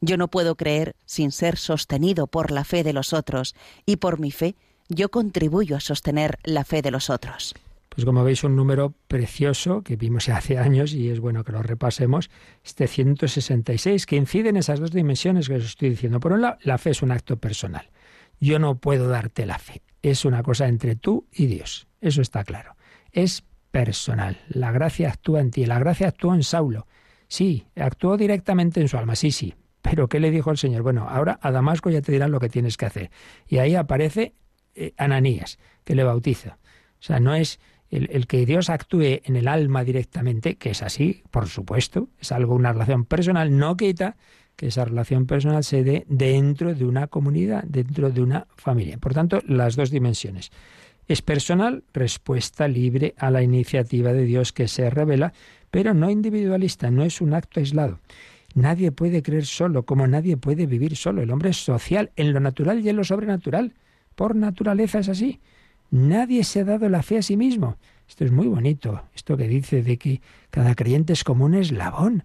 Yo no puedo creer sin ser sostenido por la fe de los otros, y por mi fe yo contribuyo a sostener la fe de los otros. Pues como veis, un número precioso que vimos hace años y es bueno que lo repasemos, este 166, que incide en esas dos dimensiones que os estoy diciendo. Por un lado, la fe es un acto personal. Yo no puedo darte la fe. Es una cosa entre tú y Dios. Eso está claro. Es personal. La gracia actúa en ti. La gracia actuó en Saulo. Sí, actuó directamente en su alma, sí, sí, Pero ¿qué le dijo el Señor? Bueno, ahora a Damasco ya te dirán lo que tienes que hacer. Y ahí aparece Ananías, que le bautiza. O sea, no es el, que Dios actúe en el alma directamente, que es así, por supuesto, es algo, una relación personal, no quita que esa relación personal se dé dentro de una comunidad, dentro de una familia. Por tanto, las dos dimensiones. Es personal, respuesta libre a la iniciativa de Dios que se revela, pero no individualista, no es un acto aislado. Nadie puede creer solo, como nadie puede vivir solo. El hombre es social en lo natural y en lo sobrenatural. Por naturaleza es así. Nadie se ha dado la fe a sí mismo. Esto es muy bonito, esto que dice de que cada creyente es como un eslabón.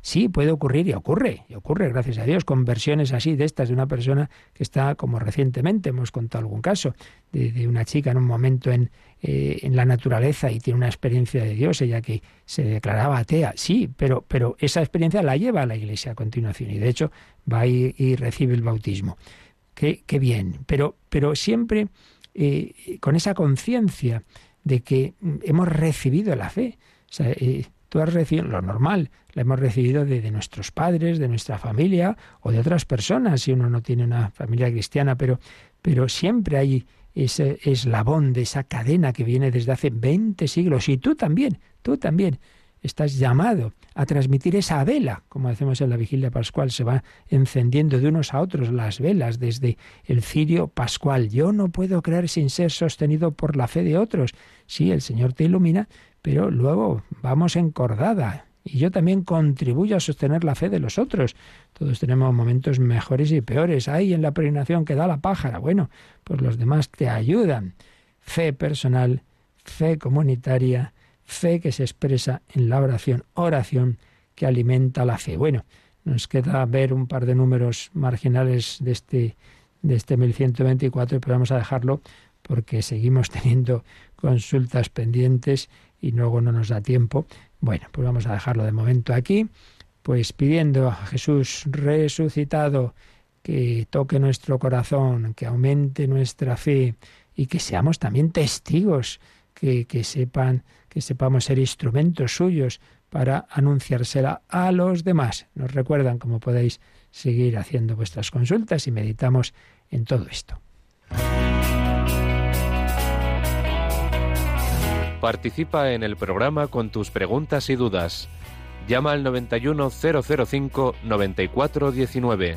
Sí, puede ocurrir y ocurre, y ocurre, gracias a Dios, con versiones así de estas de una persona que está, como recientemente hemos contado algún caso, de, una chica en un momento en, eh, en, la naturaleza y tiene una experiencia de Dios, ella que se declaraba atea. Sí, pero, pero esa experiencia la lleva a la iglesia a continuación y de hecho va y recibe el bautismo. Qué, bien, pero, pero siempre eh, con esa conciencia de que hemos recibido la fe. Eh, tú has recibido lo normal, la hemos recibido de, nuestros padres, de nuestra familia o de otras personas, si uno no tiene una familia cristiana, pero, pero siempre hay ese eslabón de esa cadena que viene desde hace 20 siglos. Y tú también, tú también estás llamado a transmitir esa vela, como hacemos en la vigilia pascual, se va encendiendo de unos a otros las velas desde el cirio pascual. Yo no puedo creer sin ser sostenido por la fe de otros. Sí, el Señor te ilumina, pero luego vamos encordada. Y yo también contribuyo a sostener la fe de los otros. Todos tenemos momentos mejores y peores. Ahí en la peregrinación que da la pájara. Bueno, pues los demás te ayudan. Fe personal, fe comunitaria, fe que se expresa en la oración, oración que alimenta la fe. Bueno, nos queda ver un par de números marginales de este, de este 1124, pero vamos a dejarlo porque seguimos teniendo consultas pendientes y luego no nos da tiempo. Bueno, pues vamos a dejarlo de momento aquí, pues pidiendo a Jesús resucitado que toque nuestro corazón, que aumente nuestra fe y que seamos también testigos, que, que sepan que sepamos ser instrumentos suyos para anunciársela a los demás. Nos recuerdan cómo podéis seguir haciendo vuestras consultas y meditamos en todo esto. Participa en el programa con tus preguntas y dudas. Llama al 91005 9419.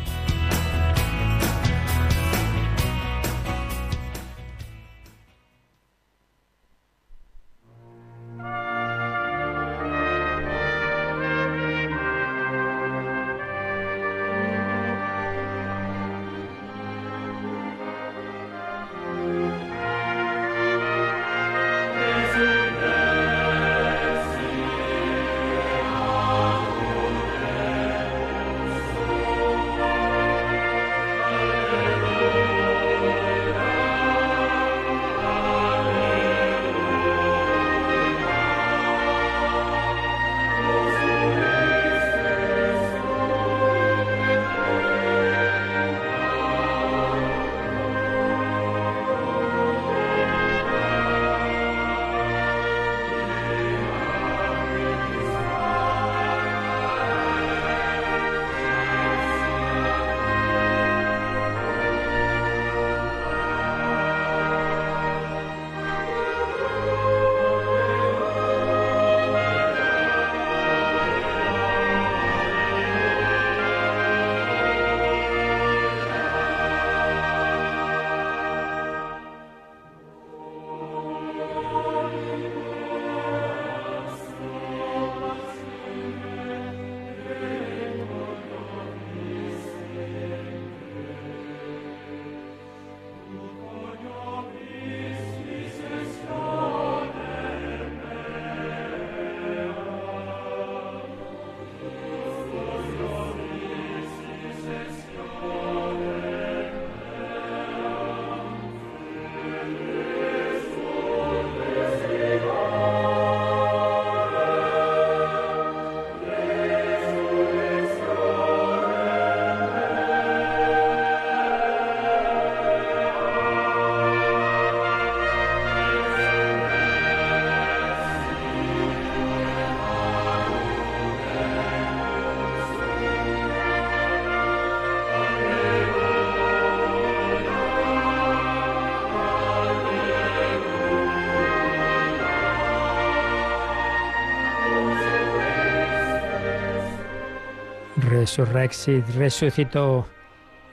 Resurrexit, resucitó.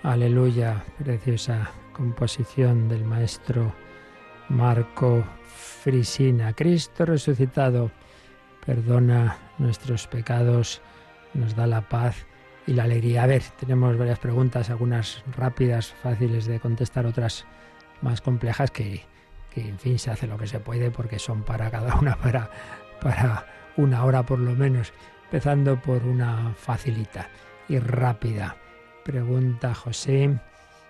Aleluya, preciosa composición del maestro Marco Frisina. Cristo resucitado perdona nuestros pecados, nos da la paz y la alegría. A ver, tenemos varias preguntas, algunas rápidas, fáciles de contestar, otras más complejas que, que en fin, se hace lo que se puede porque son para cada una, para, para una hora por lo menos, empezando por una facilita y rápida. Pregunta José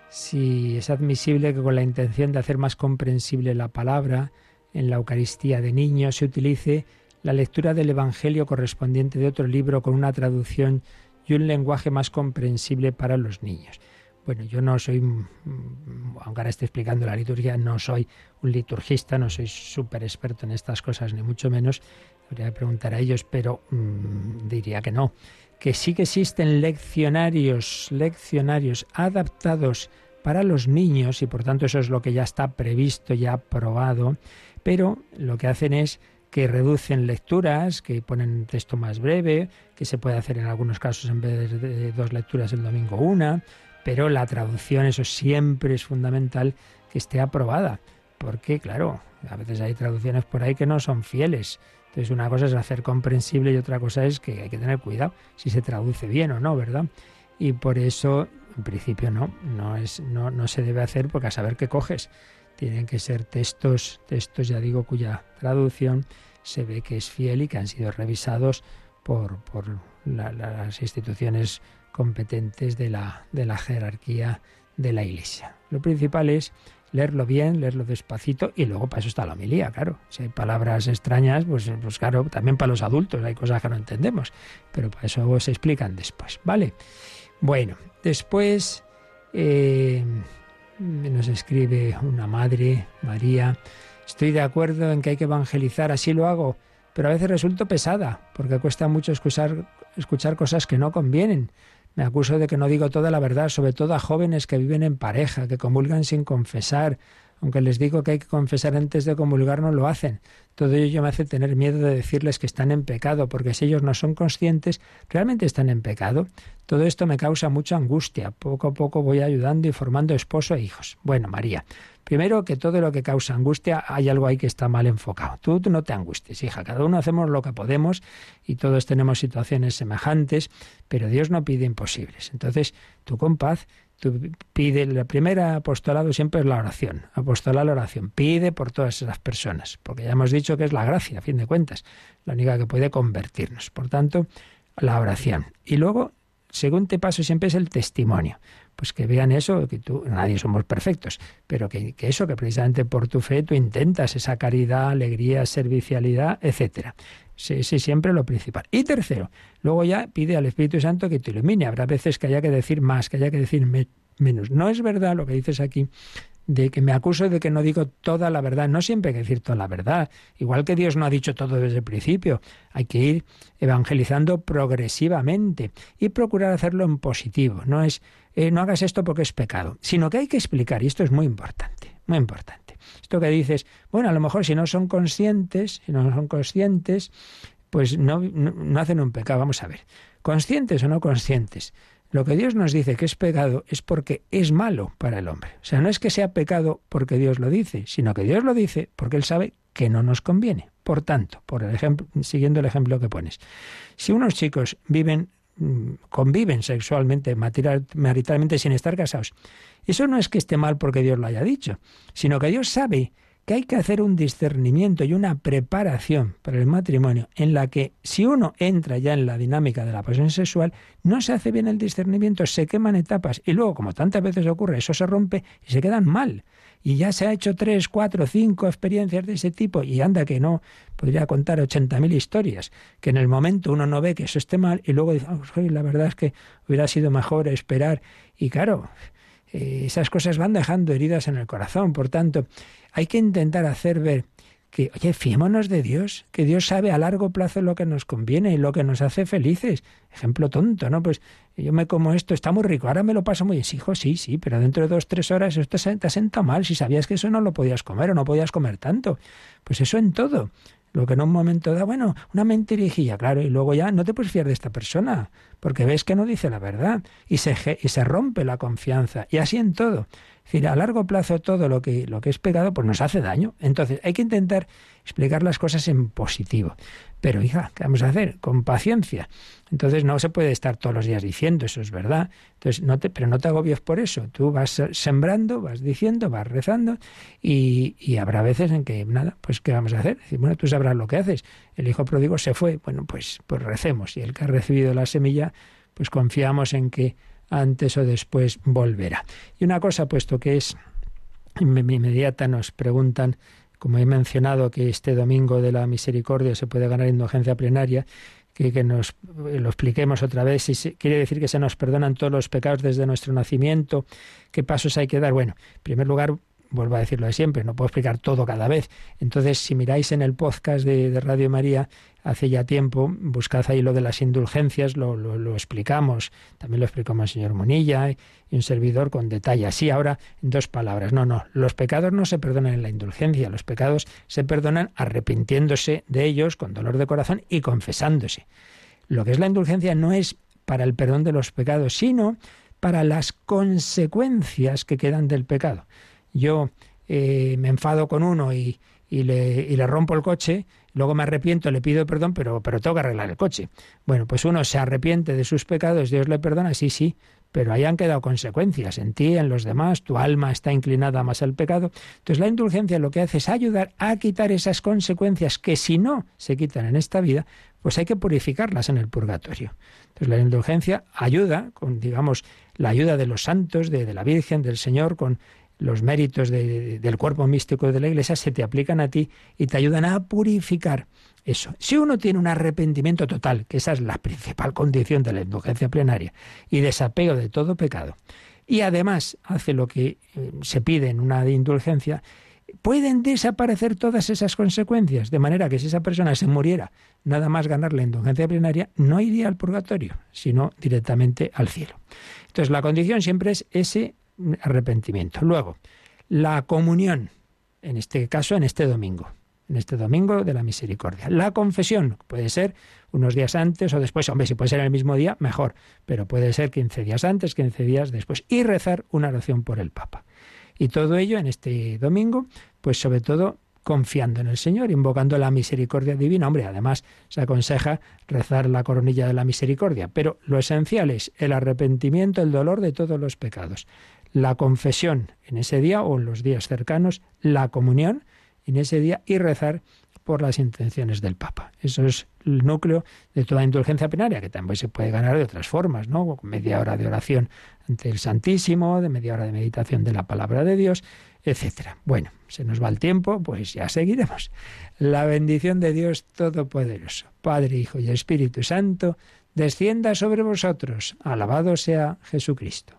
si es admisible que con la intención de hacer más comprensible la palabra en la Eucaristía de niños se utilice la lectura del Evangelio correspondiente de otro libro con una traducción y un lenguaje más comprensible para los niños. Bueno, yo no soy, aunque ahora esté explicando la liturgia, no soy un liturgista, no soy súper experto en estas cosas, ni mucho menos. Que preguntar a ellos, pero mm, diría que no. Que sí que existen leccionarios, leccionarios adaptados para los niños, y por tanto eso es lo que ya está previsto, ya aprobado, pero lo que hacen es que reducen lecturas, que ponen texto más breve, que se puede hacer en algunos casos en vez de dos lecturas el domingo una, pero la traducción, eso siempre es fundamental que esté aprobada, porque claro, a veces hay traducciones por ahí que no son fieles. Entonces una cosa es hacer comprensible y otra cosa es que hay que tener cuidado si se traduce bien o no, ¿verdad? Y por eso, en principio no, no es, no, no se debe hacer porque a saber qué coges. Tienen que ser textos, textos, ya digo, cuya traducción se ve que es fiel y que han sido revisados por, por las instituciones competentes de la, de la jerarquía de la Iglesia. Lo principal es leerlo bien, leerlo despacito y luego para eso está la homilía, claro. Si hay palabras extrañas, pues, pues claro, también para los adultos hay cosas que no entendemos, pero para eso se explican después, ¿vale? Bueno, después eh, nos escribe una madre, María, estoy de acuerdo en que hay que evangelizar, así lo hago, pero a veces resulto pesada, porque cuesta mucho escuchar, escuchar cosas que no convienen. Me acuso de que no digo toda la verdad, sobre todo a jóvenes que viven en pareja, que comulgan sin confesar. Aunque les digo que hay que confesar antes de comulgar, no lo hacen. Todo ello me hace tener miedo de decirles que están en pecado, porque si ellos no son conscientes, realmente están en pecado. Todo esto me causa mucha angustia. Poco a poco voy ayudando y formando esposo e hijos. Bueno, María, Primero, que todo lo que causa angustia, hay algo ahí que está mal enfocado. Tú, no te angusties, hija. Cada uno hacemos lo que podemos y todos tenemos situaciones semejantes, pero Dios no pide imposibles. Entonces, tú con paz, tú pide, el primer apostolado siempre es la oración. Apostolar la oración. Pide por todas esas personas, porque ya hemos dicho que es la gracia, a fin de cuentas, la única que puede convertirnos. Por tanto, la oración. Y luego, segundo paso siempre es el testimonio pues que vean eso, que tú, nadie somos perfectos, pero que, eso, que precisamente por tu fe tú intentas esa caridad, alegría, servicialidad, etcétera. Sí, sí, siempre lo principal. Y tercero, luego ya pide al Espíritu Santo que te ilumine. Habrá veces que haya que decir más, que haya que decir menos. No es verdad lo que dices aquí de que me acuso de que no digo toda la verdad. No siempre hay que decir toda la verdad. Igual que Dios no ha dicho todo desde el principio. Hay que ir evangelizando progresivamente y procurar hacerlo en positivo. No es eh, no hagas esto porque es pecado, sino que hay que explicar, y esto es muy importante, muy importante. Esto que dices, bueno, a lo mejor si no son conscientes, si no son conscientes, pues no, no hacen un pecado. Vamos a ver, conscientes o no conscientes. Lo que Dios nos dice que es pecado es porque es malo para el hombre. O sea, no es que sea pecado porque Dios lo dice, sino que Dios lo dice porque Él sabe que no nos conviene. Por tanto, por el ejemplo, siguiendo el ejemplo que pones, si unos chicos viven, conviven sexualmente, maritalmente sin estar casados, eso no es que esté mal porque Dios lo haya dicho, sino que Dios sabe que hay que hacer un discernimiento y una preparación para el matrimonio en la que si uno entra ya en la dinámica de la pasión sexual, no se hace bien el discernimiento, se queman etapas y luego, como tantas veces ocurre, eso se rompe y se quedan mal. Y ya se ha hecho tres, cuatro, cinco experiencias de ese tipo y anda que no, podría contar ochenta mil historias, que en el momento uno no ve que eso esté mal y luego dice, oh, la verdad es que hubiera sido mejor esperar. Y claro, eh, esas cosas van dejando heridas en el corazón. Por tanto, hay que intentar hacer ver que, oye, fiémonos de Dios, que Dios sabe a largo plazo lo que nos conviene y lo que nos hace felices. Ejemplo tonto, ¿no? Pues yo me como esto, está muy rico, ahora me lo paso muy bien. Hijo, sí, sí, pero dentro de dos, tres horas esto te ha sentado mal. Si sabías que eso no lo podías comer o no podías comer tanto. Pues eso en todo. Lo que en un momento da, bueno, una mentirijilla, claro, y luego ya no te puedes fiar de esta persona, porque ves que no dice la verdad, y se, y se rompe la confianza, y así en todo. Decir, a largo plazo todo lo que, lo que es pecado pues nos hace daño. Entonces hay que intentar explicar las cosas en positivo. Pero hija, ¿qué vamos a hacer? Con paciencia. Entonces no se puede estar todos los días diciendo, eso es verdad. Entonces, no te, pero no te agobies por eso. Tú vas sembrando, vas diciendo, vas rezando y, habrá veces en que, nada, pues ¿qué vamos a hacer? bueno, tú sabrás lo que haces. El hijo pródigo se fue, bueno, pues, pues recemos. Y el que ha recibido la semilla, pues confiamos en que antes o después volverá. Y una cosa, puesto que es inmediata, nos preguntan, como he mencionado, que este domingo de la misericordia se puede ganar indulgencia plenaria, que, que nos lo expliquemos otra vez. Si quiere decir que se nos perdonan todos los pecados desde nuestro nacimiento, qué pasos hay que dar. Bueno, en primer lugar, vuelvo a decirlo de siempre, no puedo explicar todo cada vez. Entonces, si miráis en el podcast de, Radio María, hace ya tiempo, buscad ahí lo de las indulgencias, lo, lo, explicamos, también lo explicamos el señor Monilla y un servidor con detalle. Así ahora, en dos palabras, no, no, los pecados no se perdonan en la indulgencia, los pecados se perdonan arrepintiéndose de ellos con dolor de corazón y confesándose. Lo que es la indulgencia no es para el perdón de los pecados, sino para las consecuencias que quedan del pecado yo eh, me enfado con uno y, y, le, y, le, rompo el coche, luego me arrepiento, le pido perdón, pero, pero tengo que arreglar el coche. Bueno, pues uno se arrepiente de sus pecados, Dios le perdona, sí, sí, pero ahí han quedado consecuencias en ti, en los demás, tu alma está inclinada más al pecado. Entonces la indulgencia lo que hace es ayudar a quitar esas consecuencias que si no se quitan en esta vida, pues hay que purificarlas en el purgatorio. Entonces la indulgencia ayuda, con digamos la ayuda de los santos, de, de la Virgen, del Señor, con los méritos del cuerpo místico de la Iglesia se te aplican a ti y te ayudan a purificar eso. Si uno tiene un arrepentimiento total, que esa es la principal condición de la indulgencia plenaria, y desapego de todo pecado, y además hace lo que eh, se pide en una indulgencia, pueden desaparecer todas esas consecuencias, de manera que si esa persona se muriera nada más ganar la indulgencia plenaria, no iría al purgatorio, sino directamente al cielo. Entonces la condición siempre es ese arrepentimiento. Luego, la comunión, en este caso, en este domingo, en este domingo de la misericordia. La confesión puede ser unos días antes o después, hombre, si puede ser el mismo día, mejor, pero puede ser 15 días antes, 15 días después, y rezar una oración por el Papa. Y todo ello en este domingo, pues sobre todo confiando en el Señor, invocando la misericordia divina. Hombre, además se aconseja rezar la coronilla de la misericordia, pero lo esencial es el arrepentimiento, el dolor de todos los pecados la confesión en ese día o en los días cercanos, la comunión en ese día y rezar por las intenciones del Papa. Eso es el núcleo de toda indulgencia plenaria, que también se puede ganar de otras formas, ¿no? Media hora de oración ante el Santísimo, de media hora de meditación de la palabra de Dios, etcétera. Bueno, se nos va el tiempo, pues ya seguiremos. La bendición de Dios Todopoderoso, Padre, Hijo y Espíritu Santo, descienda sobre vosotros. Alabado sea Jesucristo.